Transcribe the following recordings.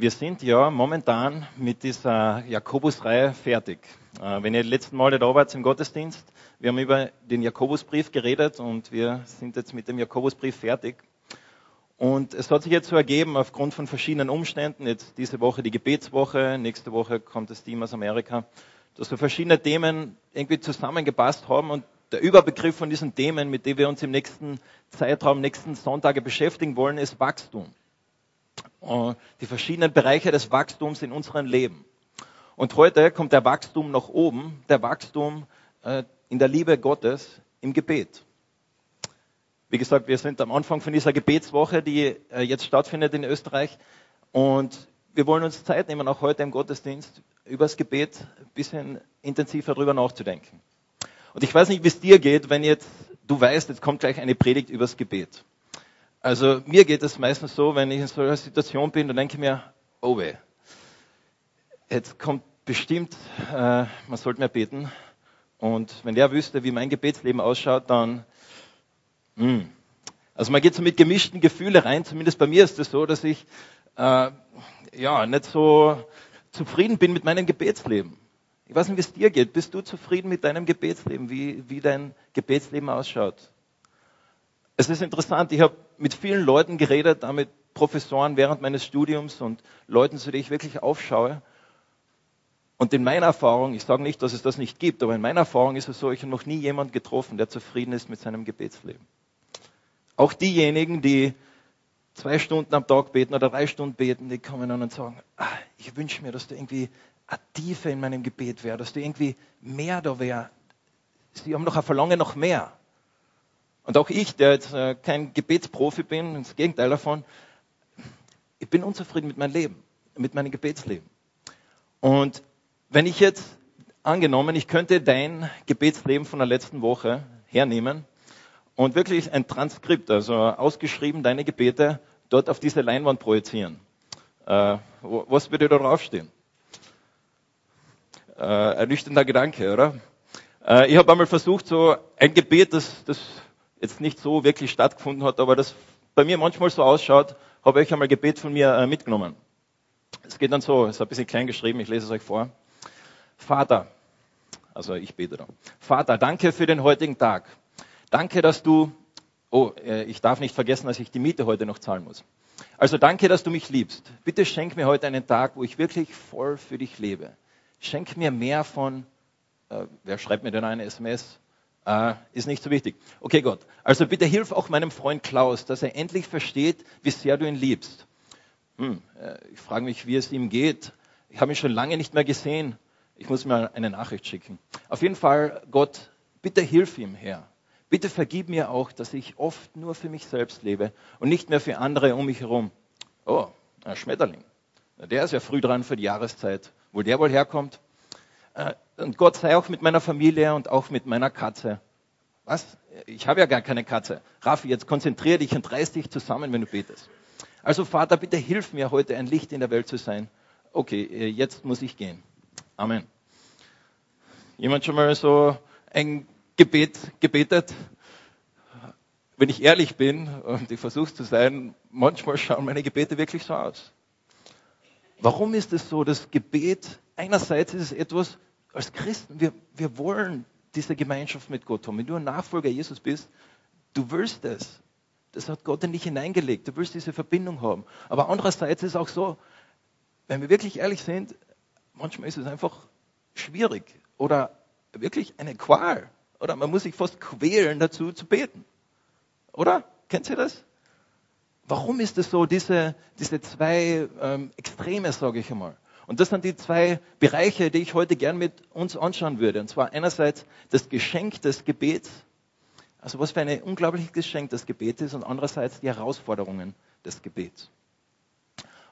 Wir sind ja momentan mit dieser Jakobusreihe fertig. Äh, wenn ihr letzten Male da wart im Gottesdienst, wir haben über den Jakobusbrief geredet und wir sind jetzt mit dem Jakobusbrief fertig. Und es hat sich jetzt so ergeben, aufgrund von verschiedenen Umständen, jetzt diese Woche die Gebetswoche, nächste Woche kommt das Team aus Amerika, dass so verschiedene Themen irgendwie zusammengepasst haben und der Überbegriff von diesen Themen, mit denen wir uns im nächsten Zeitraum, nächsten Sonntage beschäftigen wollen, ist Wachstum. Äh, die verschiedenen Bereiche des Wachstums in unserem Leben. Und heute kommt der Wachstum nach oben, der Wachstum äh, in der Liebe Gottes im Gebet. Wie gesagt, wir sind am Anfang von dieser Gebetswoche, die äh, jetzt stattfindet in Österreich. Und wir wollen uns Zeit nehmen, auch heute im Gottesdienst, über das Gebet ein bisschen intensiver darüber nachzudenken. Und ich weiß nicht, wie es dir geht, wenn jetzt du weißt, jetzt kommt gleich eine Predigt übers Gebet. Also mir geht es meistens so, wenn ich in so einer Situation bin, dann denke ich mir, oh weh, jetzt kommt bestimmt, äh, man sollte mehr beten. Und wenn der wüsste, wie mein Gebetsleben ausschaut, dann, mh. Hm. also man geht so mit gemischten Gefühlen rein. Zumindest bei mir ist es das so, dass ich äh, ja nicht so zufrieden bin mit meinem Gebetsleben. Ich weiß nicht, wie es dir geht. Bist du zufrieden mit deinem Gebetsleben, wie, wie dein Gebetsleben ausschaut? Es ist interessant, ich habe mit vielen Leuten geredet, mit Professoren während meines Studiums und Leuten, zu denen ich wirklich aufschaue. Und in meiner Erfahrung, ich sage nicht, dass es das nicht gibt, aber in meiner Erfahrung ist es so, ich habe noch nie jemanden getroffen, der zufrieden ist mit seinem Gebetsleben. Auch diejenigen, die zwei Stunden am Tag beten oder drei Stunden beten, die kommen dann und sagen, ah, ich wünsche mir, dass du irgendwie eine Tiefe in meinem Gebet wäre, dass du irgendwie mehr da wäre. Sie haben noch ein Verlangen nach mehr. Und auch ich, der jetzt äh, kein Gebetsprofi bin, das Gegenteil davon, ich bin unzufrieden mit meinem Leben, mit meinem Gebetsleben. Und wenn ich jetzt angenommen, ich könnte dein Gebetsleben von der letzten Woche hernehmen und wirklich ein Transkript, also ausgeschrieben deine Gebete, dort auf diese Leinwand projizieren. Äh, was würde da draufstehen? Äh, ernüchternder Gedanke, oder? Äh, ich habe einmal versucht, so ein Gebet, das, das jetzt nicht so wirklich stattgefunden hat, aber das bei mir manchmal so ausschaut, habe ich einmal Gebet von mir äh, mitgenommen. Es geht dann so, es ist ein bisschen klein geschrieben, ich lese es euch vor. Vater, also ich bete da. Vater, danke für den heutigen Tag. Danke, dass du, oh, äh, ich darf nicht vergessen, dass ich die Miete heute noch zahlen muss. Also danke, dass du mich liebst. Bitte schenk mir heute einen Tag, wo ich wirklich voll für dich lebe. Schenk mir mehr von, äh, wer schreibt mir denn eine SMS? Äh, ist nicht so wichtig. Okay, Gott. Also bitte hilf auch meinem Freund Klaus, dass er endlich versteht, wie sehr du ihn liebst. Hm, äh, ich frage mich, wie es ihm geht. Ich habe ihn schon lange nicht mehr gesehen. Ich muss mir eine Nachricht schicken. Auf jeden Fall, Gott, bitte hilf ihm, Herr. Bitte vergib mir auch, dass ich oft nur für mich selbst lebe und nicht mehr für andere um mich herum. Oh, ein Schmetterling. Der ist ja früh dran für die Jahreszeit. Wo der wohl herkommt? Äh, und Gott sei auch mit meiner Familie und auch mit meiner Katze. Was? Ich habe ja gar keine Katze. Raffi, jetzt konzentriere dich und reiß dich zusammen, wenn du betest. Also Vater, bitte hilf mir heute ein Licht in der Welt zu sein. Okay, äh, jetzt muss ich gehen. Amen. Jemand schon mal so ein Gebet gebetet? Wenn ich ehrlich bin und ich versuche zu sein, manchmal schauen meine Gebete wirklich so aus. Warum ist es so, dass Gebet, einerseits ist es etwas, als Christen, wir, wir wollen diese Gemeinschaft mit Gott haben. Wenn du ein Nachfolger Jesus bist, du willst es. Das hat Gott in dich hineingelegt. Du willst diese Verbindung haben. Aber andererseits ist es auch so, wenn wir wirklich ehrlich sind, manchmal ist es einfach schwierig oder wirklich eine Qual. Oder man muss sich fast quälen dazu zu beten. Oder? Kennt ihr das? Warum ist es so, diese, diese zwei ähm, Extreme, sage ich einmal? Und das sind die zwei Bereiche, die ich heute gern mit uns anschauen würde. Und zwar einerseits das Geschenk des Gebets, also was für ein unglaubliches Geschenk das Gebet ist, und andererseits die Herausforderungen des Gebets.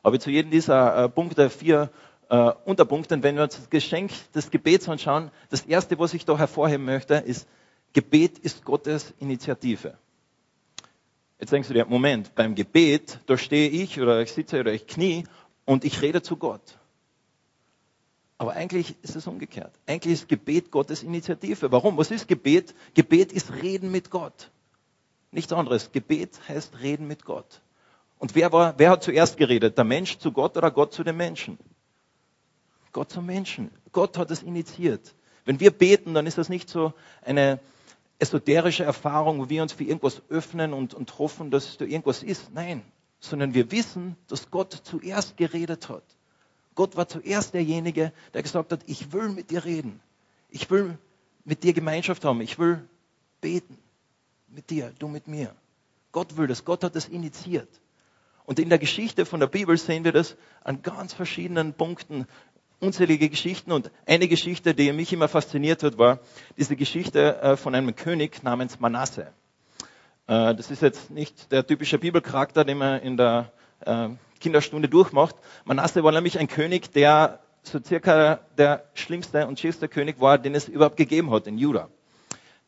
Aber zu jedem dieser äh, Punkte vier äh, Unterpunkte, wenn wir uns das Geschenk des Gebets anschauen, das erste, was ich da hervorheben möchte, ist, Gebet ist Gottes Initiative. Jetzt denkst du dir, Moment, beim Gebet, da stehe ich oder ich sitze oder ich knie und ich rede zu Gott. Aber eigentlich ist es umgekehrt. Eigentlich ist Gebet Gottes Initiative. Warum? Was ist Gebet? Gebet ist Reden mit Gott. Nichts anderes. Gebet heißt Reden mit Gott. Und wer, war, wer hat zuerst geredet? Der Mensch zu Gott oder Gott zu den Menschen? Gott zum Menschen. Gott hat es initiiert. Wenn wir beten, dann ist das nicht so eine esoterische Erfahrung, wo wir uns für irgendwas öffnen und, und hoffen, dass da irgendwas ist. Nein, sondern wir wissen, dass Gott zuerst geredet hat. Gott war zuerst derjenige, der gesagt hat, ich will mit dir reden. Ich will mit dir Gemeinschaft haben. Ich will beten. Mit dir, du mit mir. Gott will das. Gott hat das initiiert. Und in der Geschichte von der Bibel sehen wir das an ganz verschiedenen Punkten, unzählige Geschichten. Und eine Geschichte, die mich immer fasziniert hat, war diese Geschichte äh, von einem König namens Manasse. Äh, das ist jetzt nicht der typische Bibelcharakter, den man in der äh, Kinderstunde durchmacht. Manasse war nämlich ein König, der so circa der schlimmste und schlimmste König war, den es überhaupt gegeben hat in Juda.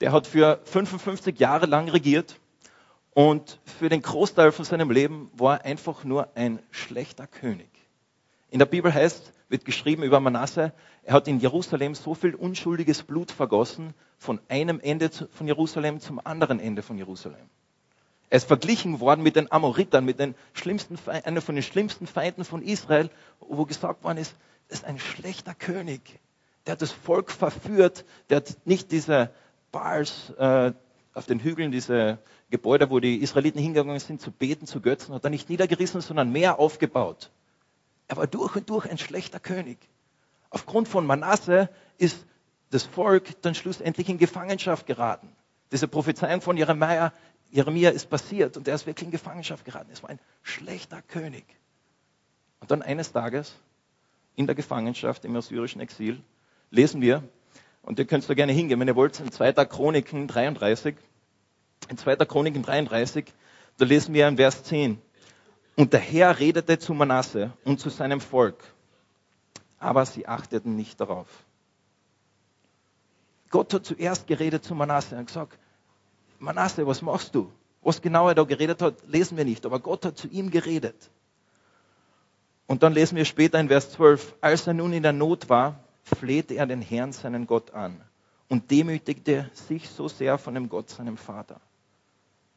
Der hat für 55 Jahre lang regiert und für den Großteil von seinem Leben war er einfach nur ein schlechter König. In der Bibel heißt, wird geschrieben über Manasse, er hat in Jerusalem so viel unschuldiges Blut vergossen, von einem Ende von Jerusalem zum anderen Ende von Jerusalem. Er ist verglichen worden mit den Amoritern, mit den schlimmsten, einer von den schlimmsten Feinden von Israel, wo gesagt worden ist, ist ein schlechter König. Der hat das Volk verführt, der hat nicht diese Baals äh, auf den Hügeln, diese Gebäude, wo die Israeliten hingegangen sind, zu beten, zu Götzen, hat er nicht niedergerissen, sondern mehr aufgebaut. Er war durch und durch ein schlechter König. Aufgrund von Manasse ist das Volk dann schlussendlich in Gefangenschaft geraten. Diese Prophezeiung von Jeremia, Jeremia ist passiert und er ist wirklich in Gefangenschaft geraten. Es war ein schlechter König. Und dann eines Tages in der Gefangenschaft im assyrischen Exil lesen wir, und ihr könnt da gerne hingehen, wenn ihr wollt, in 2. Chroniken 33. In 2. Chroniken 33, da lesen wir in Vers 10. Und der Herr redete zu Manasse und zu seinem Volk, aber sie achteten nicht darauf. Gott hat zuerst geredet zu Manasse und gesagt, Manasse, was machst du? Was genau er da geredet hat, lesen wir nicht, aber Gott hat zu ihm geredet. Und dann lesen wir später in Vers 12, als er nun in der Not war, flehte er den Herrn, seinen Gott, an und demütigte sich so sehr von dem Gott, seinem Vater,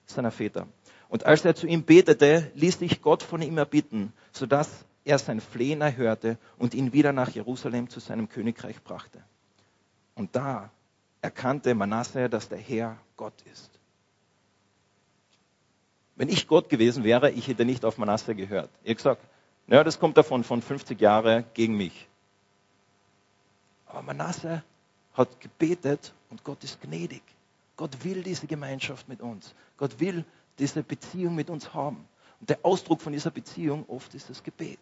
seiner Väter. Und als er zu ihm betete, ließ sich Gott von ihm erbitten, sodass er sein Flehen erhörte und ihn wieder nach Jerusalem zu seinem Königreich brachte. Und da erkannte Manasse, dass der Herr Gott ist. Wenn ich Gott gewesen wäre, ich hätte nicht auf Manasse gehört. Ich habe gesagt, naja, das kommt davon von 50 Jahre gegen mich. Aber Manasse hat gebetet und Gott ist gnädig. Gott will diese Gemeinschaft mit uns. Gott will diese Beziehung mit uns haben. Und der Ausdruck von dieser Beziehung oft ist das Gebet.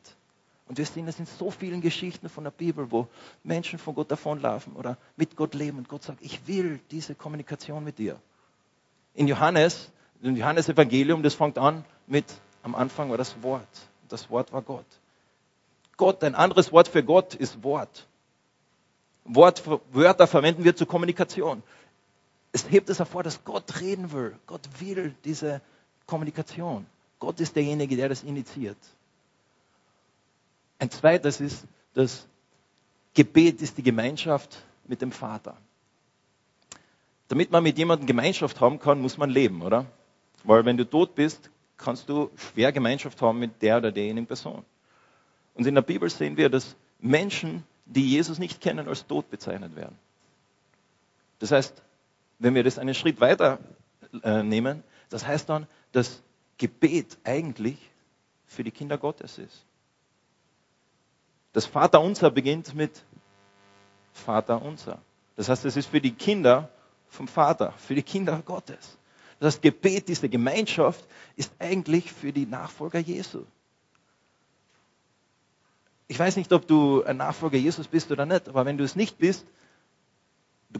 Und wir sehen das in so vielen Geschichten von der Bibel, wo Menschen von Gott davonlaufen oder mit Gott leben und Gott sagt, ich will diese Kommunikation mit dir. In Johannes, im Johannes Evangelium, das fängt an mit, am Anfang war das Wort. Das Wort war Gott. Gott, ein anderes Wort für Gott ist Wort. Wort, Wörter verwenden wir zur Kommunikation. Es hebt es hervor, dass Gott reden will. Gott will diese Kommunikation. Gott ist derjenige, der das initiiert. Ein zweites ist, das Gebet ist die Gemeinschaft mit dem Vater. Damit man mit jemandem Gemeinschaft haben kann, muss man leben, oder? Weil wenn du tot bist, kannst du schwer Gemeinschaft haben mit der oder derjenigen Person. Und in der Bibel sehen wir, dass Menschen, die Jesus nicht kennen, als tot bezeichnet werden. Das heißt, wenn wir das einen Schritt weiter äh, nehmen, das heißt dann, dass Gebet eigentlich für die Kinder Gottes ist. Das Vaterunser beginnt mit Vaterunser. Das heißt, es ist für die Kinder vom Vater, für die Kinder Gottes. Das Gebet, diese Gemeinschaft ist eigentlich für die Nachfolger Jesu. Ich weiß nicht, ob du ein Nachfolger Jesus bist oder nicht, aber wenn du es nicht bist,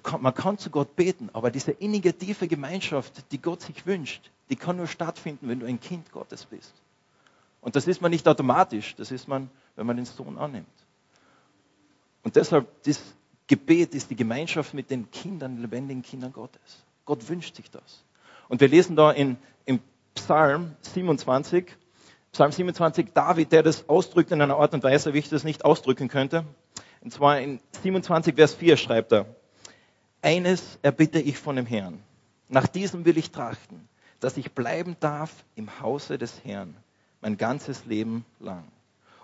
kann, man kann zu Gott beten, aber diese innige, tiefe Gemeinschaft, die Gott sich wünscht, die kann nur stattfinden, wenn du ein Kind Gottes bist. Und das ist man nicht automatisch, das ist man, wenn man den Sohn annimmt. Und deshalb, das Gebet ist die Gemeinschaft mit den Kindern, lebendigen Kindern Gottes. Gott wünscht sich das. Und wir lesen da in, im Psalm 27, Psalm 27, David, der das ausdrückt in einer Art und Weise, wie ich das nicht ausdrücken könnte. Und zwar in 27, Vers 4 schreibt er, eines erbitte ich von dem Herrn. Nach diesem will ich trachten, dass ich bleiben darf im Hause des Herrn, mein ganzes Leben lang,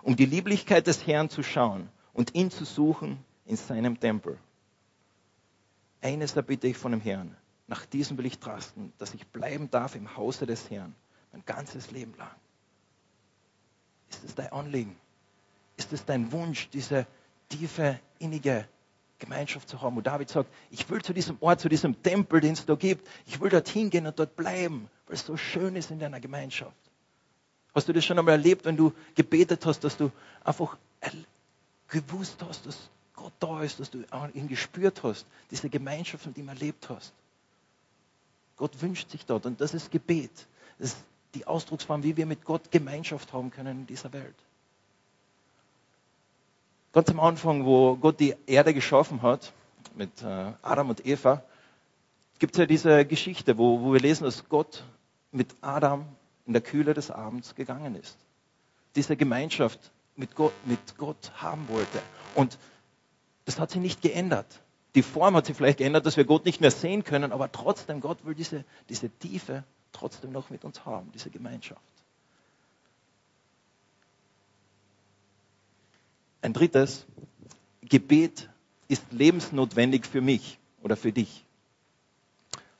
um die Lieblichkeit des Herrn zu schauen und ihn zu suchen in seinem Tempel. Eines erbitte ich von dem Herrn, nach diesem will ich trasten, dass ich bleiben darf im Hause des Herrn, mein ganzes Leben lang. Ist es dein Anliegen? Ist es dein Wunsch, diese tiefe, innige Gemeinschaft zu haben. Und David sagt, ich will zu diesem Ort, zu diesem Tempel, den es da gibt, ich will dorthin gehen und dort bleiben, weil es so schön ist in deiner Gemeinschaft. Hast du das schon einmal erlebt, wenn du gebetet hast, dass du einfach gewusst hast, dass Gott da ist, dass du ihn gespürt hast, diese Gemeinschaft mit ihm erlebt hast? Gott wünscht sich dort und das ist Gebet. Das ist die Ausdrucksform, wie wir mit Gott Gemeinschaft haben können in dieser Welt. Ganz am Anfang, wo Gott die Erde geschaffen hat, mit äh, Adam und Eva, gibt es ja diese Geschichte, wo, wo wir lesen, dass Gott mit Adam in der Kühle des Abends gegangen ist. Diese Gemeinschaft mit Gott, mit Gott haben wollte. Und das hat sich nicht geändert. Die Form hat sich vielleicht geändert, dass wir Gott nicht mehr sehen können, aber trotzdem, Gott will diese, diese Tiefe trotzdem noch mit uns haben, diese Gemeinschaft. Ein drittes, Gebet ist lebensnotwendig für mich oder für dich.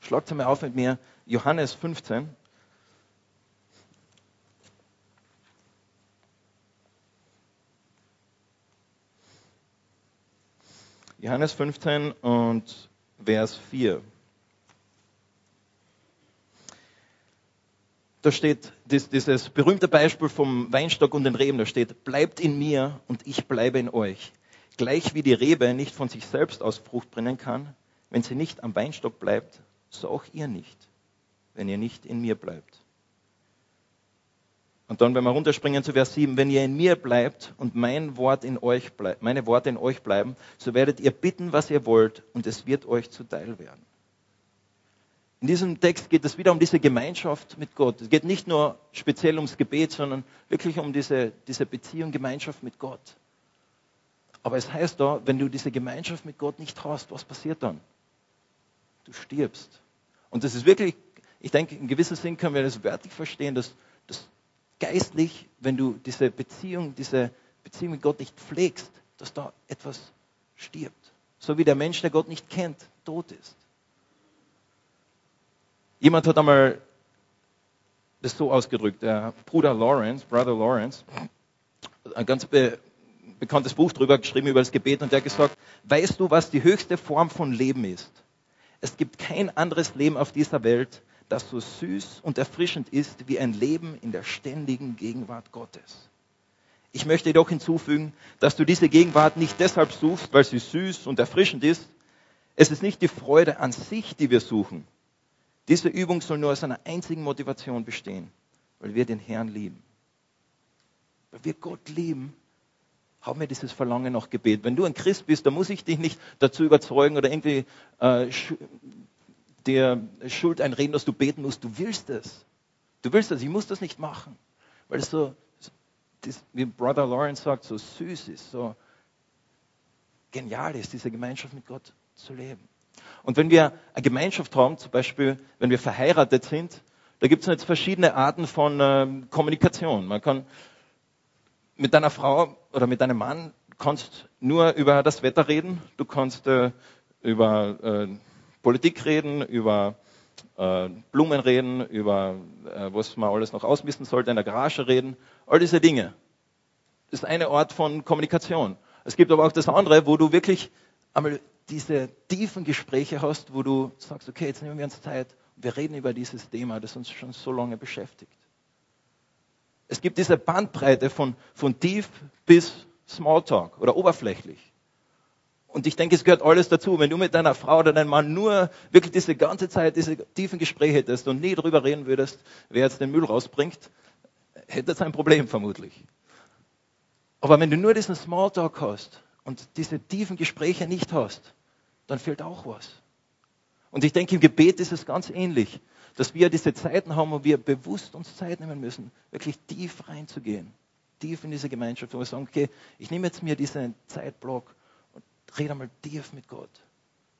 Schlagt einmal auf mit mir Johannes 15. Johannes 15 und Vers 4. da steht dieses berühmte Beispiel vom Weinstock und den Reben, da steht, bleibt in mir und ich bleibe in euch. Gleich wie die Rebe nicht von sich selbst aus Frucht bringen kann, wenn sie nicht am Weinstock bleibt, so auch ihr nicht, wenn ihr nicht in mir bleibt. Und dann, wenn wir runterspringen zu Vers 7, wenn ihr in mir bleibt und mein Wort in euch bleibt, meine Worte in euch bleiben, so werdet ihr bitten, was ihr wollt, und es wird euch zuteil werden. In diesem Text geht es wieder um diese Gemeinschaft mit Gott. Es geht nicht nur speziell ums Gebet, sondern wirklich um diese, diese Beziehung, Gemeinschaft mit Gott. Aber es heißt da, wenn du diese Gemeinschaft mit Gott nicht hast, was passiert dann? Du stirbst. Und das ist wirklich, ich denke, in gewissem Sinn können wir das wörtlich verstehen, dass, geistlich, wenn du diese Beziehung, diese Beziehung mit Gott nicht pflegst, dass da etwas stirbt. So wie der Mensch, der Gott nicht kennt, tot ist. Jemand hat einmal das so ausgedrückt, der Bruder Lawrence, Brother Lawrence, ein ganz be bekanntes Buch darüber geschrieben, über das Gebet, und der hat gesagt, weißt du, was die höchste Form von Leben ist? Es gibt kein anderes Leben auf dieser Welt, das so süß und erfrischend ist wie ein Leben in der ständigen Gegenwart Gottes. Ich möchte jedoch hinzufügen, dass du diese Gegenwart nicht deshalb suchst, weil sie süß und erfrischend ist. Es ist nicht die Freude an sich, die wir suchen, diese Übung soll nur aus einer einzigen Motivation bestehen, weil wir den Herrn lieben. Weil wir Gott lieben, haben wir dieses Verlangen nach Gebet. Wenn du ein Christ bist, dann muss ich dich nicht dazu überzeugen oder irgendwie äh, dir Schuld einreden, dass du beten musst. Du willst es. Du willst es. Ich muss das nicht machen. Weil es so, wie Brother Lawrence sagt, so süß ist, so genial ist, diese Gemeinschaft mit Gott zu leben. Und wenn wir eine Gemeinschaft haben, zum Beispiel, wenn wir verheiratet sind, da gibt es jetzt verschiedene Arten von äh, Kommunikation. Man kann mit deiner Frau oder mit deinem Mann kannst nur über das Wetter reden, du kannst äh, über äh, Politik reden, über äh, Blumen reden, über äh, was man alles noch ausmisten sollte, in der Garage reden, all diese Dinge. Das ist eine Art von Kommunikation. Es gibt aber auch das andere, wo du wirklich einmal diese tiefen Gespräche hast, wo du sagst, okay, jetzt nehmen wir uns Zeit, wir reden über dieses Thema, das uns schon so lange beschäftigt. Es gibt diese Bandbreite von, von tief bis Smalltalk oder oberflächlich. Und ich denke, es gehört alles dazu. Wenn du mit deiner Frau oder deinem Mann nur wirklich diese ganze Zeit diese tiefen Gespräche hättest und nie darüber reden würdest, wer jetzt den Müll rausbringt, hätte es ein Problem vermutlich. Aber wenn du nur diesen Smalltalk hast und diese tiefen Gespräche nicht hast, dann fehlt auch was. Und ich denke, im Gebet ist es ganz ähnlich, dass wir diese Zeiten haben, wo wir bewusst uns Zeit nehmen müssen, wirklich tief reinzugehen, tief in diese Gemeinschaft, wo wir sagen, okay, ich nehme jetzt mir diesen Zeitblock rede einmal tief mit Gott,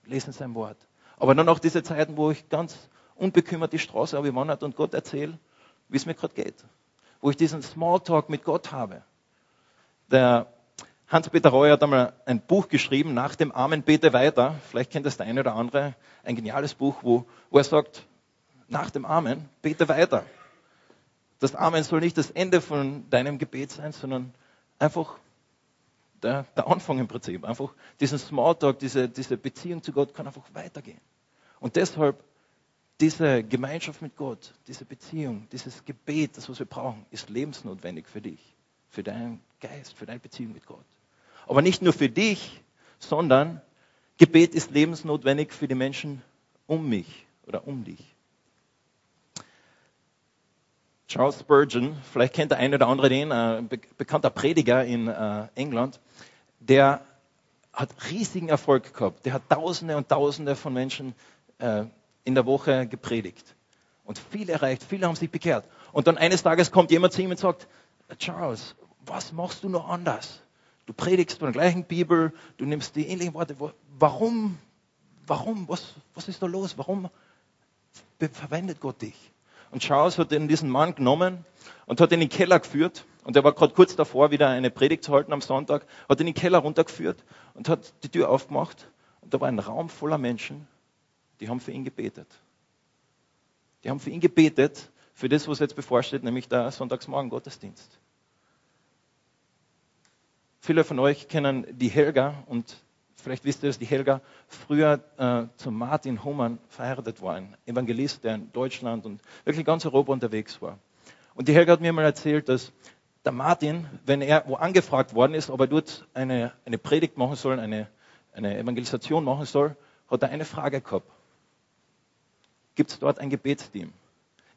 lese sein Wort. Aber dann auch diese Zeiten, wo ich ganz unbekümmert die Straße habe wandert und Gott erzähle, wie es mir gerade geht. wo ich diesen Smalltalk mit Gott habe. Der Hans-Peter Reuer hat einmal ein Buch geschrieben, nach dem Amen bete weiter. Vielleicht kennt das der eine oder andere. Ein geniales Buch, wo, wo er sagt, nach dem Amen bete weiter. Das Amen soll nicht das Ende von deinem Gebet sein, sondern einfach der, der Anfang im Prinzip. Einfach diesen Smalltalk, diese, diese Beziehung zu Gott kann einfach weitergehen. Und deshalb diese Gemeinschaft mit Gott, diese Beziehung, dieses Gebet, das was wir brauchen, ist lebensnotwendig für dich, für deinen Geist, für deine Beziehung mit Gott. Aber nicht nur für dich, sondern Gebet ist lebensnotwendig für die Menschen um mich oder um dich. Charles Spurgeon, vielleicht kennt der eine oder andere den, äh, bekannter Prediger in äh, England, der hat riesigen Erfolg gehabt. Der hat Tausende und Tausende von Menschen äh, in der Woche gepredigt und viel erreicht, viele haben sich bekehrt. Und dann eines Tages kommt jemand zu ihm und sagt, Charles, was machst du noch anders? Du predigst von der gleichen Bibel, du nimmst die ähnlichen Worte. Warum, warum, was, was ist da los? Warum verwendet Gott dich? Und Charles hat diesen Mann genommen und hat ihn in den Keller geführt. Und er war gerade kurz davor, wieder eine Predigt zu halten am Sonntag, hat ihn in den Keller runtergeführt und hat die Tür aufgemacht. Und da war ein Raum voller Menschen, die haben für ihn gebetet. Die haben für ihn gebetet, für das, was jetzt bevorsteht, nämlich der Sonntagsmorgen Gottesdienst. Viele von euch kennen die Helga und vielleicht wisst ihr, dass die Helga früher äh, zu Martin Hohmann verheiratet war, ein Evangelist, der in Deutschland und wirklich ganz Europa unterwegs war. Und die Helga hat mir mal erzählt, dass der Martin, wenn er wo angefragt worden ist, ob er dort eine, eine Predigt machen soll, eine, eine Evangelisation machen soll, hat er eine Frage gehabt. Gibt es dort ein Gebetsteam?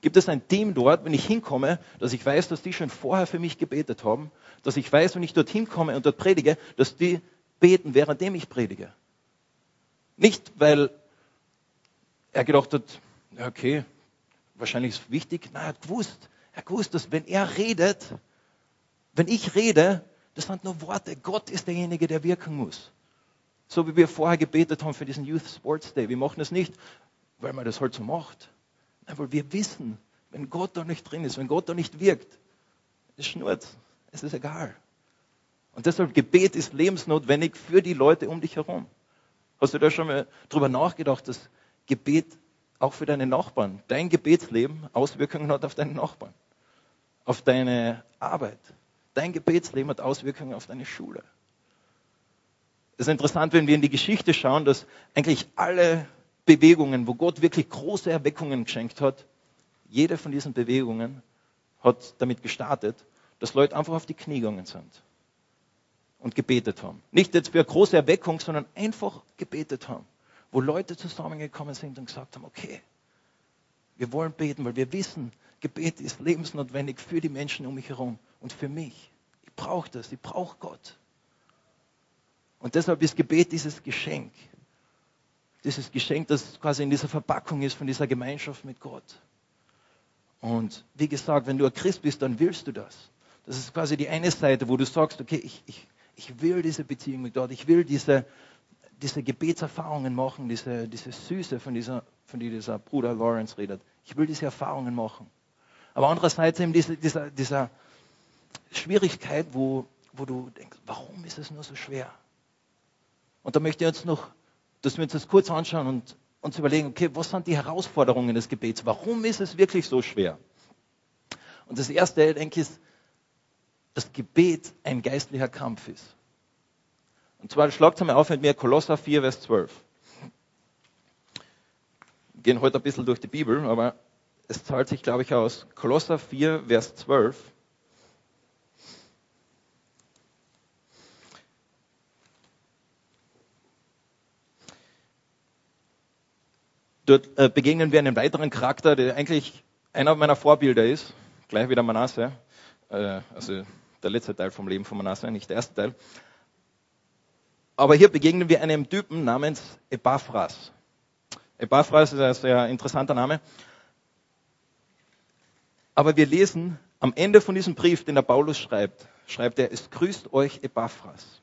Gibt es ein Team dort, wenn ich hinkomme, dass ich weiß, dass die schon vorher für mich gebetet haben, dass ich weiß, wenn ich dort hinkomme und dort predige, dass die beten, währenddem ich predige. Nicht, weil er gedacht hat, okay, wahrscheinlich ist es wichtig. Nein, er hat gewusst, er gewusst, dass wenn er redet, wenn ich rede, das sind nur Worte. Gott ist derjenige, der wirken muss. So wie wir vorher gebetet haben für diesen Youth Sports Day. Wir machen das nicht, weil man das halt so macht, weil wir wissen, wenn Gott da nicht drin ist, wenn Gott da nicht wirkt, es schnurrt, es ist egal. Und deshalb Gebet ist lebensnotwendig für die Leute um dich herum. Hast du da schon mal drüber nachgedacht, dass Gebet auch für deine Nachbarn, dein Gebetsleben Auswirkungen hat auf deine Nachbarn, auf deine Arbeit. Dein Gebetsleben hat Auswirkungen auf deine Schule. Es ist interessant, wenn wir in die Geschichte schauen, dass eigentlich alle Bewegungen, wo Gott wirklich große Erweckungen geschenkt hat, jede von diesen Bewegungen hat damit gestartet, dass Leute einfach auf die Knie gegangen sind und gebetet haben. Nicht jetzt für eine große Erweckung, sondern einfach gebetet haben. Wo Leute zusammengekommen sind und gesagt haben, okay, wir wollen beten, weil wir wissen, Gebet ist lebensnotwendig für die Menschen um mich herum und für mich. Ich brauche das, ich brauche Gott. Und deshalb ist Gebet dieses Geschenk dieses Geschenk, das quasi in dieser Verpackung ist von dieser Gemeinschaft mit Gott. Und wie gesagt, wenn du ein Christ bist, dann willst du das. Das ist quasi die eine Seite, wo du sagst, okay, ich, ich, ich will diese Beziehung mit Gott, ich will diese, diese Gebetserfahrungen machen, diese, diese Süße, von dieser, von der dieser Bruder Lawrence redet. Ich will diese Erfahrungen machen. Aber andererseits eben diese, dieser, dieser Schwierigkeit, wo, wo du denkst, warum ist es nur so schwer? Und da möchte ich jetzt noch dass wir uns das kurz anschauen und uns überlegen, okay, was sind die Herausforderungen des Gebets? Warum ist es wirklich so schwer? Und das erste, denke ich, ist, dass Gebet ein geistlicher Kampf ist. Und zwar schlagt einmal auf mit mir Kolosser 4, Vers 12. Wir gehen heute ein bisschen durch die Bibel, aber es zahlt sich, glaube ich, aus. Kolosser 4, Vers 12. Dort äh, begegnen wir einem weiteren Charakter, der eigentlich einer meiner Vorbilder ist, gleich wie der Manasse, äh, also der letzte Teil vom Leben von Manasse, nicht der erste Teil. Aber hier begegnen wir einem Typen namens Epaphras. Epaphras ist ein sehr interessanter Name. Aber wir lesen am Ende von diesem Brief, den der Paulus schreibt, schreibt er, es grüßt euch Epaphras,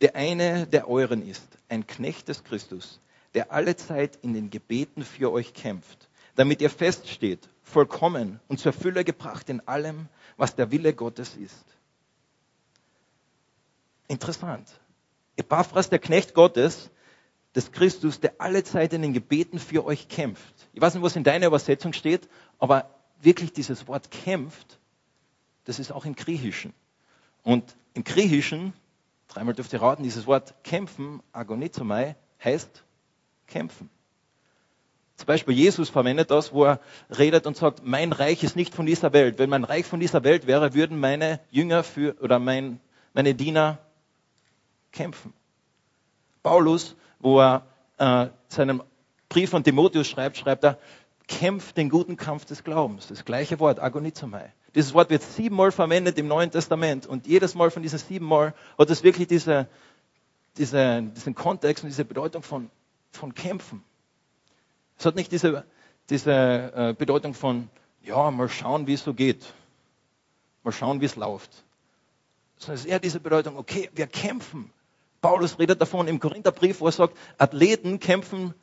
der eine der euren ist, ein Knecht des Christus, der alle Zeit in den Gebeten für euch kämpft, damit ihr feststeht, vollkommen und zur Fülle gebracht in allem, was der Wille Gottes ist. Interessant. Epaphras, der Knecht Gottes, des Christus, der alle Zeit in den Gebeten für euch kämpft. Ich weiß nicht, was in deiner Übersetzung steht, aber wirklich dieses Wort kämpft, das ist auch im Griechischen. Und im Griechischen, dreimal dürft ihr raten, dieses Wort kämpfen, agonizomai, heißt kämpfen. Zum Beispiel Jesus verwendet das, wo er redet und sagt, mein Reich ist nicht von dieser Welt. Wenn mein Reich von dieser Welt wäre, würden meine Jünger für, oder mein, meine Diener kämpfen. Paulus, wo er äh, seinen Brief an Timotheus schreibt, schreibt er, kämpft den guten Kampf des Glaubens. Das gleiche Wort, agonizomai. Dieses Wort wird siebenmal verwendet im Neuen Testament und jedes Mal von diesen siebenmal hat es wirklich diese, diese, diesen Kontext und diese Bedeutung von, von Kämpfen. Es hat nicht diese, diese äh, Bedeutung von, ja, mal schauen, wie es so geht. Mal schauen, wie es läuft. Sondern es ist eher diese Bedeutung, okay, wir kämpfen. Paulus redet davon im Korintherbrief, wo er sagt, Athleten kämpfen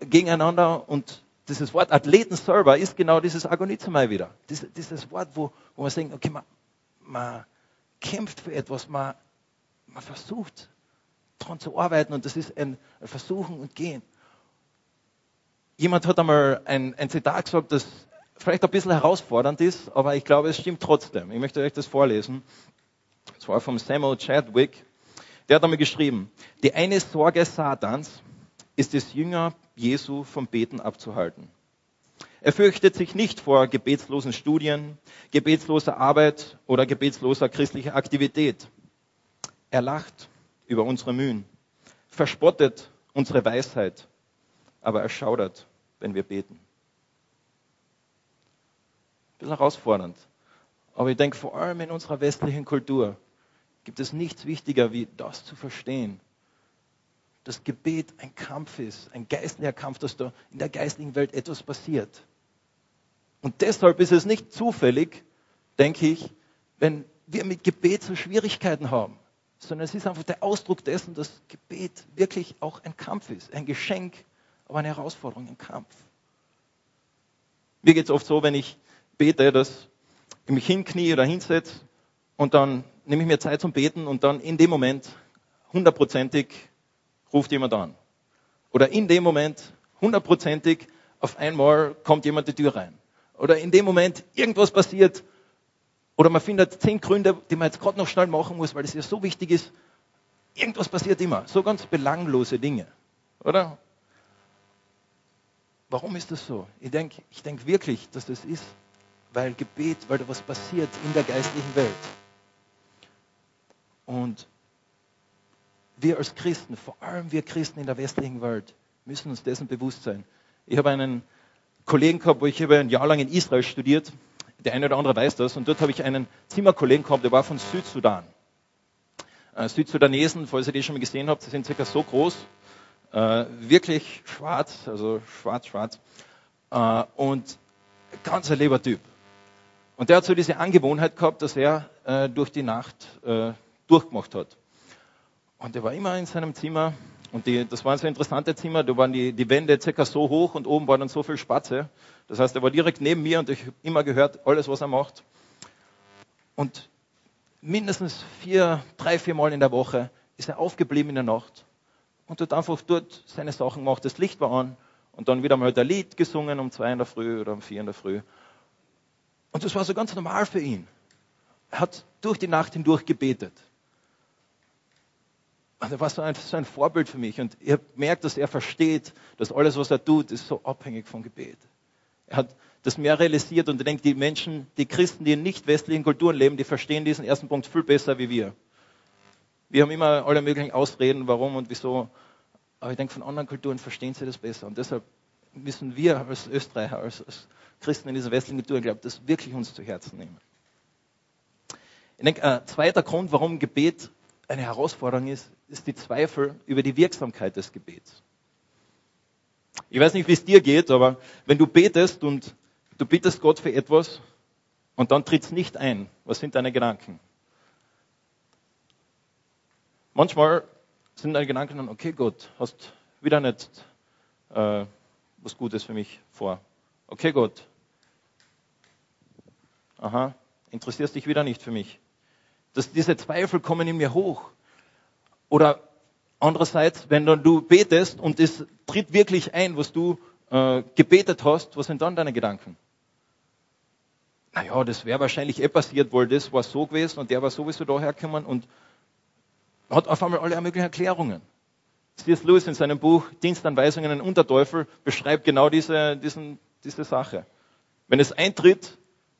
gegeneinander und dieses Wort Athleten selber ist genau dieses Agonizomai wieder. Dieses, dieses Wort, wo, wo man sagt, okay, man, man kämpft für etwas, man, man versucht daran zu arbeiten und das ist ein Versuchen und Gehen. Jemand hat einmal ein, ein Zitat gesagt, das vielleicht ein bisschen herausfordernd ist, aber ich glaube, es stimmt trotzdem. Ich möchte euch das vorlesen. Das war vom Samuel Chadwick. Der hat einmal geschrieben, die eine Sorge Satans ist es, Jünger Jesu vom Beten abzuhalten. Er fürchtet sich nicht vor gebetslosen Studien, gebetsloser Arbeit oder gebetsloser christlicher Aktivität. Er lacht über unsere Mühen, verspottet unsere Weisheit, aber er schaudert wenn wir beten. Ein bisschen herausfordernd. Aber ich denke, vor allem in unserer westlichen Kultur gibt es nichts wichtiger, wie das zu verstehen. Dass Gebet ein Kampf ist, ein geistlicher Kampf, dass da in der geistlichen Welt etwas passiert. Und deshalb ist es nicht zufällig, denke ich, wenn wir mit Gebet so Schwierigkeiten haben, sondern es ist einfach der Ausdruck dessen, dass Gebet wirklich auch ein Kampf ist, ein Geschenk aber eine Herausforderung, ein Kampf. Mir geht es oft so, wenn ich bete, dass ich mich hinknie oder hinsetze und dann nehme ich mir Zeit zum Beten und dann in dem Moment hundertprozentig ruft jemand an. Oder in dem Moment hundertprozentig auf einmal kommt jemand die Tür rein. Oder in dem Moment irgendwas passiert. Oder man findet zehn Gründe, die man jetzt gerade noch schnell machen muss, weil es ja so wichtig ist. Irgendwas passiert immer. So ganz belanglose Dinge. Oder? Warum ist das so? Ich denke ich denk wirklich, dass das ist, weil Gebet, weil da was passiert in der geistlichen Welt. Und wir als Christen, vor allem wir Christen in der westlichen Welt, müssen uns dessen bewusst sein. Ich habe einen Kollegen gehabt, wo ich habe ein Jahr lang in Israel studiert. Der eine oder andere weiß das. Und dort habe ich einen Zimmerkollegen gehabt, der war von Südsudan. Äh, Südsudanesen, falls ihr die schon mal gesehen habt, sie sind circa so groß äh, wirklich schwarz, also schwarz, schwarz. Äh, und ganz ein lieber Typ. Und der hat so diese Angewohnheit gehabt, dass er äh, durch die Nacht äh, durchgemacht hat. Und er war immer in seinem Zimmer. Und die, das waren so interessante Zimmer, da waren die, die Wände circa so hoch und oben waren dann so viel Spatze. Das heißt, er war direkt neben mir und ich habe immer gehört, alles, was er macht. Und mindestens vier, drei, vier Mal in der Woche ist er aufgeblieben in der Nacht und hat einfach dort seine Sachen gemacht. Das Licht war an und dann wieder mal der Lied gesungen um zwei in der Früh oder um vier in der Früh. Und das war so ganz normal für ihn. Er hat durch die Nacht hindurch gebetet. Er war so ein, so ein Vorbild für mich. Und ich habe gemerkt, dass er versteht, dass alles, was er tut, ist so abhängig vom Gebet. Er hat das mehr realisiert und ich denke, die Menschen, die Christen, die in nicht westlichen Kulturen leben, die verstehen diesen ersten Punkt viel besser wie wir. Wir haben immer alle möglichen Ausreden, warum und wieso. Aber ich denke, von anderen Kulturen verstehen sie das besser. Und deshalb müssen wir als Österreicher, als, als Christen in dieser westlichen Kultur, glaube ich, das wirklich uns zu Herzen nehmen. Ich denke, ein zweiter Grund, warum Gebet eine Herausforderung ist, ist die Zweifel über die Wirksamkeit des Gebets. Ich weiß nicht, wie es dir geht, aber wenn du betest und du bittest Gott für etwas und dann tritt es nicht ein, was sind deine Gedanken? Manchmal sind deine Gedanken dann, okay Gott, hast wieder nicht äh, was Gutes für mich vor. Okay, Gott. Aha, interessierst dich wieder nicht für mich. Dass diese Zweifel kommen in mir hoch. Oder andererseits, wenn dann du betest und es tritt wirklich ein, was du äh, gebetet hast, was sind dann deine Gedanken? Naja, das wäre wahrscheinlich eh passiert, weil das war so gewesen und der war sowieso dahergekommen und hat auf einmal alle möglichen Erklärungen. C.S. Lewis in seinem Buch Dienstanweisungen an Unterteufel beschreibt genau diese, diesen, diese Sache. Wenn es eintritt,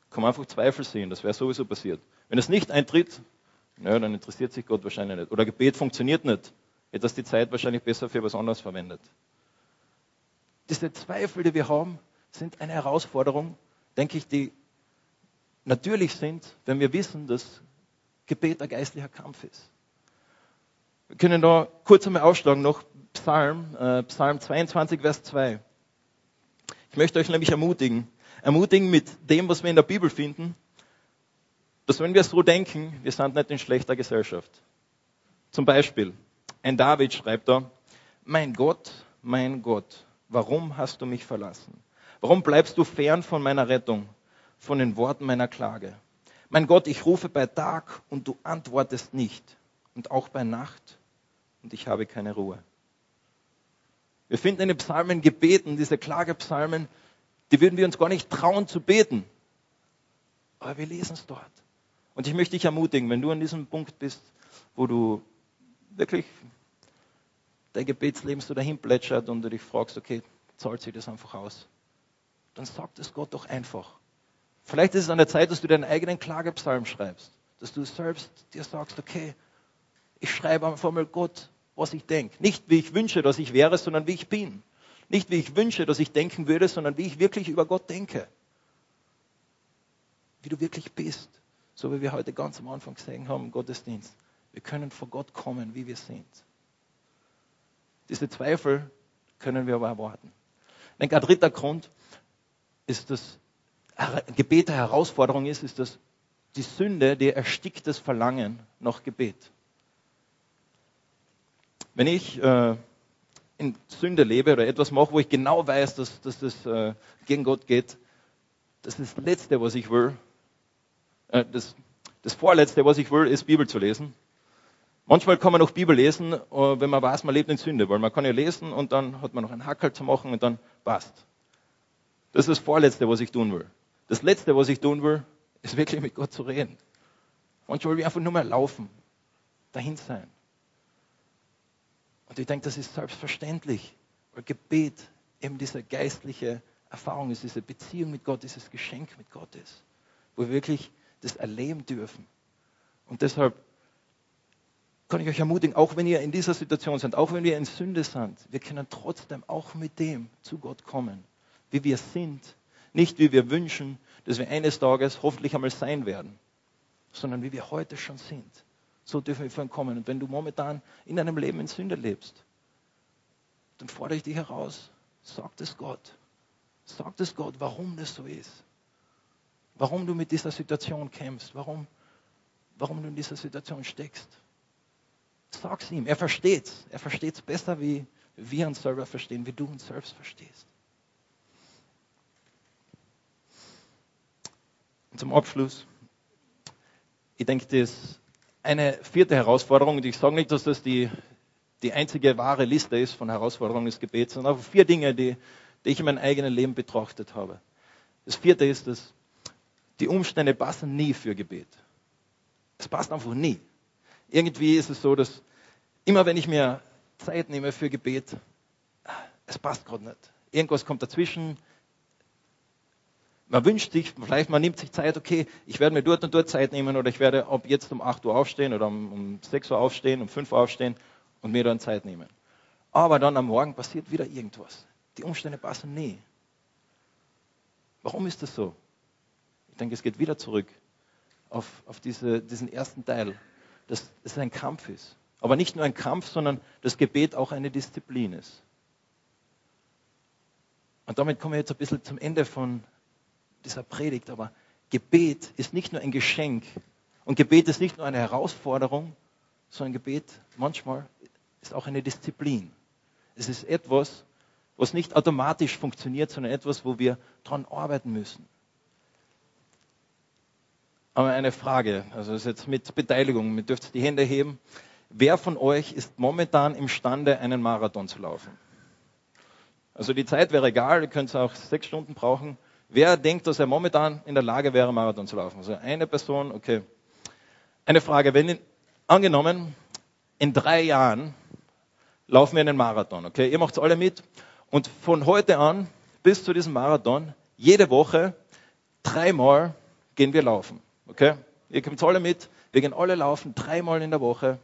kann man einfach Zweifel sehen, das wäre sowieso passiert. Wenn es nicht eintritt, naja, dann interessiert sich Gott wahrscheinlich nicht. Oder Gebet funktioniert nicht. Das die Zeit wahrscheinlich besser für was anderes verwendet. Diese Zweifel, die wir haben, sind eine Herausforderung, denke ich, die natürlich sind, wenn wir wissen, dass Gebet ein geistlicher Kampf ist. Wir können da kurz einmal aufschlagen, noch Psalm, äh, Psalm 22, Vers 2. Ich möchte euch nämlich ermutigen, ermutigen mit dem, was wir in der Bibel finden, dass wenn wir so denken, wir sind nicht in schlechter Gesellschaft. Zum Beispiel, ein David schreibt da, mein Gott, mein Gott, warum hast du mich verlassen? Warum bleibst du fern von meiner Rettung, von den Worten meiner Klage? Mein Gott, ich rufe bei Tag und du antwortest nicht und auch bei Nacht und ich habe keine Ruhe. Wir finden in den Psalmen Gebeten, diese Klagepsalmen, die würden wir uns gar nicht trauen zu beten. Aber wir lesen es dort. Und ich möchte dich ermutigen, wenn du an diesem Punkt bist, wo du wirklich dein Gebetsleben so dahin plätschert und du dich fragst, okay, zahlt sich das einfach aus? Dann sag das Gott doch einfach. Vielleicht ist es an der Zeit, dass du deinen eigenen Klagepsalm schreibst. Dass du selbst dir sagst, okay, ich schreibe einfach mal Gott, was ich denke. Nicht wie ich wünsche, dass ich wäre, sondern wie ich bin. Nicht wie ich wünsche, dass ich denken würde, sondern wie ich wirklich über Gott denke. Wie du wirklich bist. So wie wir heute ganz am Anfang gesehen haben Gottesdienst. Wir können vor Gott kommen, wie wir sind. Diese Zweifel können wir aber erwarten. Ich denke, ein dritter Grund ist, dass Gebet eine Herausforderung ist, ist, dass die Sünde, die ersticktes Verlangen nach Gebet. Wenn ich äh, in Sünde lebe oder etwas mache, wo ich genau weiß, dass, dass das äh, gegen Gott geht, das ist das Letzte, was ich will. Äh, das, das Vorletzte, was ich will, ist Bibel zu lesen. Manchmal kann man noch Bibel lesen, äh, wenn man weiß, man lebt in Sünde, weil man kann ja lesen und dann hat man noch einen Hackel zu machen und dann passt. Das ist das Vorletzte, was ich tun will. Das Letzte, was ich tun will, ist wirklich mit Gott zu reden. Manchmal will ich einfach nur mal laufen, dahin sein. Und ich denke, das ist selbstverständlich, weil Gebet eben diese geistliche Erfahrung ist, diese Beziehung mit Gott, dieses Geschenk mit Gott ist, wo wir wirklich das erleben dürfen. Und deshalb kann ich euch ermutigen, auch wenn ihr in dieser Situation seid, auch wenn wir in Sünde sind, wir können trotzdem auch mit dem zu Gott kommen, wie wir sind, nicht wie wir wünschen, dass wir eines Tages hoffentlich einmal sein werden, sondern wie wir heute schon sind. So dürfen wir von kommen. Und wenn du momentan in deinem Leben in Sünde lebst, dann fordere ich dich heraus. Sag es Gott. Sag es Gott, warum das so ist. Warum du mit dieser Situation kämpfst. Warum, warum du in dieser Situation steckst. Sag es ihm. Er versteht es. Er versteht es besser, wie wir uns selber verstehen, wie du uns selbst verstehst. Und zum Abschluss. Ich denke, das eine vierte Herausforderung, und ich sage nicht, dass das die, die einzige wahre Liste ist von Herausforderungen des Gebets, sondern auch vier Dinge, die, die ich in meinem eigenen Leben betrachtet habe. Das vierte ist, dass die Umstände passen nie für Gebet. Es passt einfach nie. Irgendwie ist es so, dass immer wenn ich mir Zeit nehme für Gebet, es passt gerade nicht. Irgendwas kommt dazwischen, man wünscht sich, vielleicht man nimmt sich Zeit, okay, ich werde mir dort und dort Zeit nehmen oder ich werde ab jetzt um 8 Uhr aufstehen oder um, um 6 Uhr aufstehen, um 5 Uhr aufstehen und mir dann Zeit nehmen. Aber dann am Morgen passiert wieder irgendwas. Die Umstände passen nie. Warum ist das so? Ich denke, es geht wieder zurück auf, auf diese, diesen ersten Teil, dass es ein Kampf ist. Aber nicht nur ein Kampf, sondern das Gebet auch eine Disziplin ist. Und damit kommen wir jetzt ein bisschen zum Ende von dieser Predigt, aber Gebet ist nicht nur ein Geschenk und Gebet ist nicht nur eine Herausforderung, sondern Gebet manchmal ist auch eine Disziplin. Es ist etwas, was nicht automatisch funktioniert, sondern etwas, wo wir dran arbeiten müssen. Aber eine Frage, also das ist jetzt mit Beteiligung, ihr dürft die Hände heben. Wer von euch ist momentan imstande, einen Marathon zu laufen? Also die Zeit wäre egal, ihr könnt auch sechs Stunden brauchen. Wer denkt, dass er momentan in der Lage wäre, Marathon zu laufen? Also eine Person, okay. Eine Frage, wenn angenommen, in drei Jahren laufen wir einen Marathon, okay? Ihr macht alle mit und von heute an bis zu diesem Marathon, jede Woche, dreimal gehen wir laufen, okay? Ihr kommt alle mit, wir gehen alle laufen, dreimal in der Woche,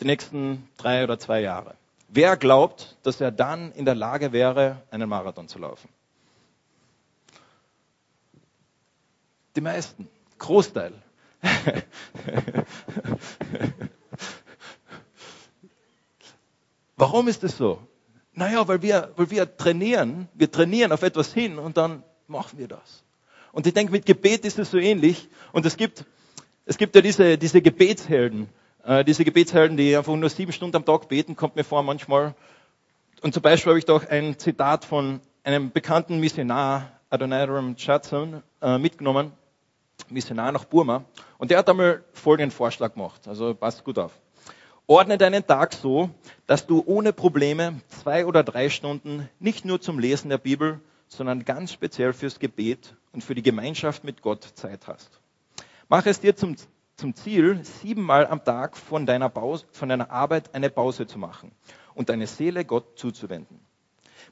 die nächsten drei oder zwei Jahre. Wer glaubt, dass er dann in der Lage wäre, einen Marathon zu laufen? Die meisten. Großteil. Warum ist es so? Naja, weil wir, weil wir trainieren, wir trainieren auf etwas hin und dann machen wir das. Und ich denke, mit Gebet ist es so ähnlich. Und es gibt, es gibt ja diese, diese Gebetshelden, äh, diese Gebetshelden, die einfach nur sieben Stunden am Tag beten, kommt mir vor manchmal. Und zum Beispiel habe ich doch ein Zitat von einem bekannten Missionar, Adoniram Judson, äh, mitgenommen. Missionar nach Burma. Und der hat einmal folgenden Vorschlag gemacht. Also passt gut auf. Ordne deinen Tag so, dass du ohne Probleme zwei oder drei Stunden nicht nur zum Lesen der Bibel, sondern ganz speziell fürs Gebet und für die Gemeinschaft mit Gott Zeit hast. Mach es dir zum zum Ziel, siebenmal am Tag von deiner, Pause, von deiner Arbeit eine Pause zu machen und deine Seele Gott zuzuwenden.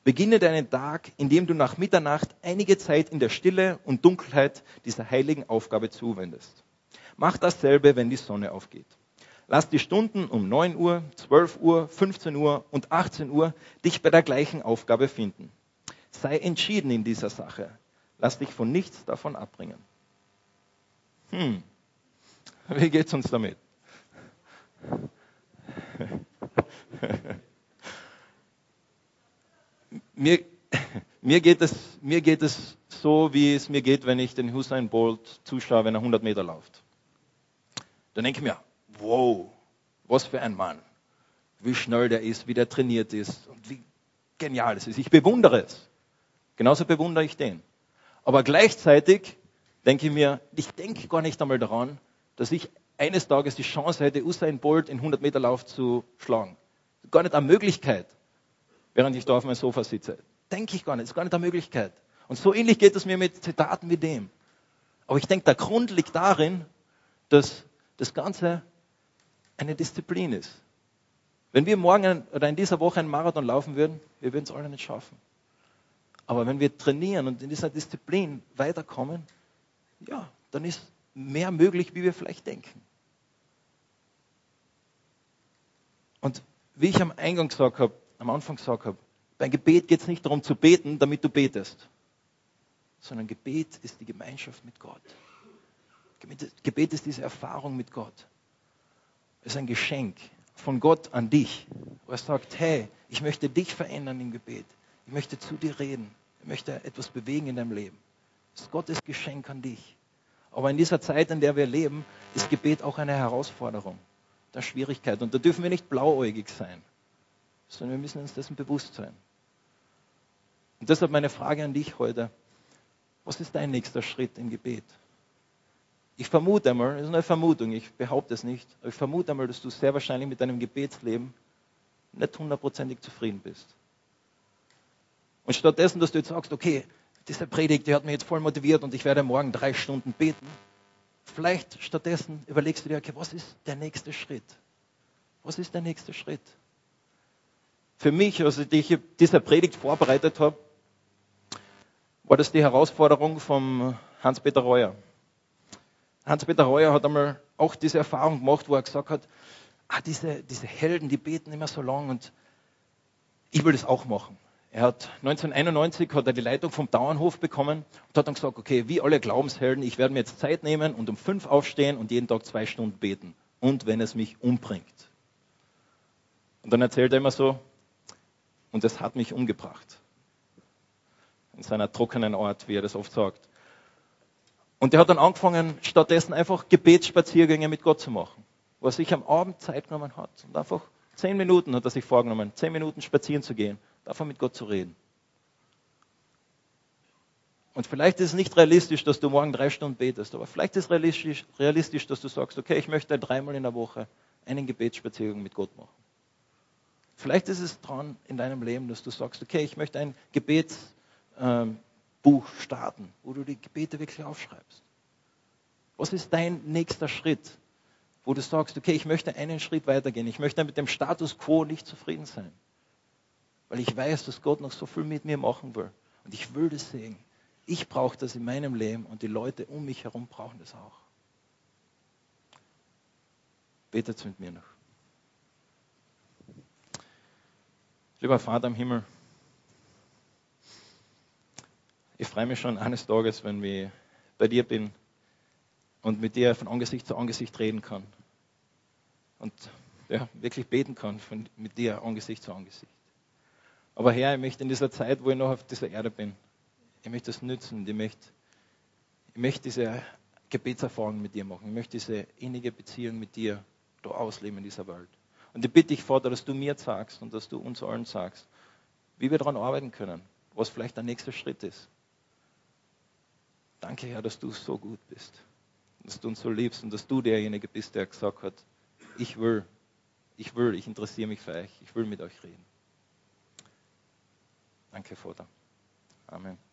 Beginne deinen Tag, indem du nach Mitternacht einige Zeit in der Stille und Dunkelheit dieser heiligen Aufgabe zuwendest. Mach dasselbe, wenn die Sonne aufgeht. Lass die Stunden um 9 Uhr, 12 Uhr, 15 Uhr und 18 Uhr dich bei der gleichen Aufgabe finden. Sei entschieden in dieser Sache. Lass dich von nichts davon abbringen. Hm, wie geht's uns damit? mir, mir, geht es, mir geht es so, wie es mir geht, wenn ich den Hussein Bolt zuschaue, wenn er 100 Meter läuft. Dann denke ich mir, wow, was für ein Mann. Wie schnell der ist, wie der trainiert ist und wie genial es ist. Ich bewundere es. Genauso bewundere ich den. Aber gleichzeitig denke ich mir, ich denke gar nicht einmal daran, dass ich eines Tages die Chance hätte, Usain Bolt in 100 Meter Lauf zu schlagen. Gar nicht eine Möglichkeit, während ich da auf meinem Sofa sitze. Denke ich gar nicht, ist gar nicht eine Möglichkeit. Und so ähnlich geht es mir mit Zitaten wie dem. Aber ich denke, der Grund liegt darin, dass das Ganze eine Disziplin ist. Wenn wir morgen oder in dieser Woche einen Marathon laufen würden, wir würden es alle nicht schaffen. Aber wenn wir trainieren und in dieser Disziplin weiterkommen, ja, dann ist mehr möglich, wie wir vielleicht denken. Und wie ich am Eingang gesagt habe, am Anfang gesagt habe, beim Gebet geht es nicht darum zu beten, damit du betest, sondern Gebet ist die Gemeinschaft mit Gott. Gebet ist diese Erfahrung mit Gott. Es ist ein Geschenk von Gott an dich, wo er sagt, hey, ich möchte dich verändern im Gebet. Ich möchte zu dir reden. Ich möchte etwas bewegen in deinem Leben. Das ist Gottes Geschenk an dich. Aber in dieser Zeit, in der wir leben, ist Gebet auch eine Herausforderung, eine Schwierigkeit. Und da dürfen wir nicht blauäugig sein, sondern wir müssen uns dessen bewusst sein. Und deshalb meine Frage an dich heute. Was ist dein nächster Schritt im Gebet? Ich vermute einmal, das ist eine Vermutung, ich behaupte es nicht, aber ich vermute einmal, dass du sehr wahrscheinlich mit deinem Gebetsleben nicht hundertprozentig zufrieden bist. Und stattdessen, dass du jetzt sagst, okay, diese Predigt, die hat mich jetzt voll motiviert und ich werde morgen drei Stunden beten. Vielleicht stattdessen überlegst du dir, okay, was ist der nächste Schritt? Was ist der nächste Schritt? Für mich, als ich diese Predigt vorbereitet habe, war das die Herausforderung vom Hans-Peter Reuer. Hans-Peter Reuer hat einmal auch diese Erfahrung gemacht, wo er gesagt hat, ah, diese, diese Helden, die beten immer so lang und ich will das auch machen. Er hat 1991 hat er die Leitung vom Dauernhof bekommen und hat dann gesagt, okay, wie alle Glaubenshelden, ich werde mir jetzt Zeit nehmen und um fünf aufstehen und jeden Tag zwei Stunden beten. Und wenn es mich umbringt. Und dann erzählt er immer so, und es hat mich umgebracht. In seiner trockenen Art, wie er das oft sagt. Und er hat dann angefangen, stattdessen einfach Gebetsspaziergänge mit Gott zu machen. Er sich am Abend Zeit genommen hat. Und einfach zehn Minuten hat er sich vorgenommen, zehn Minuten spazieren zu gehen davon mit Gott zu reden. Und vielleicht ist es nicht realistisch, dass du morgen drei Stunden betest, aber vielleicht ist es realistisch, realistisch, dass du sagst, okay, ich möchte dreimal in der Woche einen Gebetsspaziergang mit Gott machen. Vielleicht ist es dran in deinem Leben, dass du sagst, okay, ich möchte ein Gebetsbuch ähm, starten, wo du die Gebete wirklich aufschreibst. Was ist dein nächster Schritt, wo du sagst, okay, ich möchte einen Schritt weitergehen, ich möchte mit dem Status quo nicht zufrieden sein, weil ich weiß, dass Gott noch so viel mit mir machen will und ich will das sehen. Ich brauche das in meinem Leben und die Leute um mich herum brauchen das auch. Betet mit mir noch. Lieber Vater im Himmel, ich freue mich schon eines Tages, wenn ich bei dir bin und mit dir von Angesicht zu Angesicht reden kann. Und ja, wirklich beten kann von, mit dir Angesicht zu Angesicht. Aber Herr, ich möchte in dieser Zeit, wo ich noch auf dieser Erde bin, ich möchte das nützen. Ich möchte, ich möchte diese Gebetserfahrung mit dir machen. Ich möchte diese innige Beziehung mit dir da ausleben in dieser Welt. Und ich bitte dich, Vater, dass du mir sagst und dass du uns allen sagst, wie wir daran arbeiten können, was vielleicht der nächste Schritt ist. Danke, Herr, dass du so gut bist, dass du uns so liebst und dass du derjenige bist, der gesagt hat, ich will, ich will, ich interessiere mich für euch, ich will mit euch reden. Danke, Vater. Amen.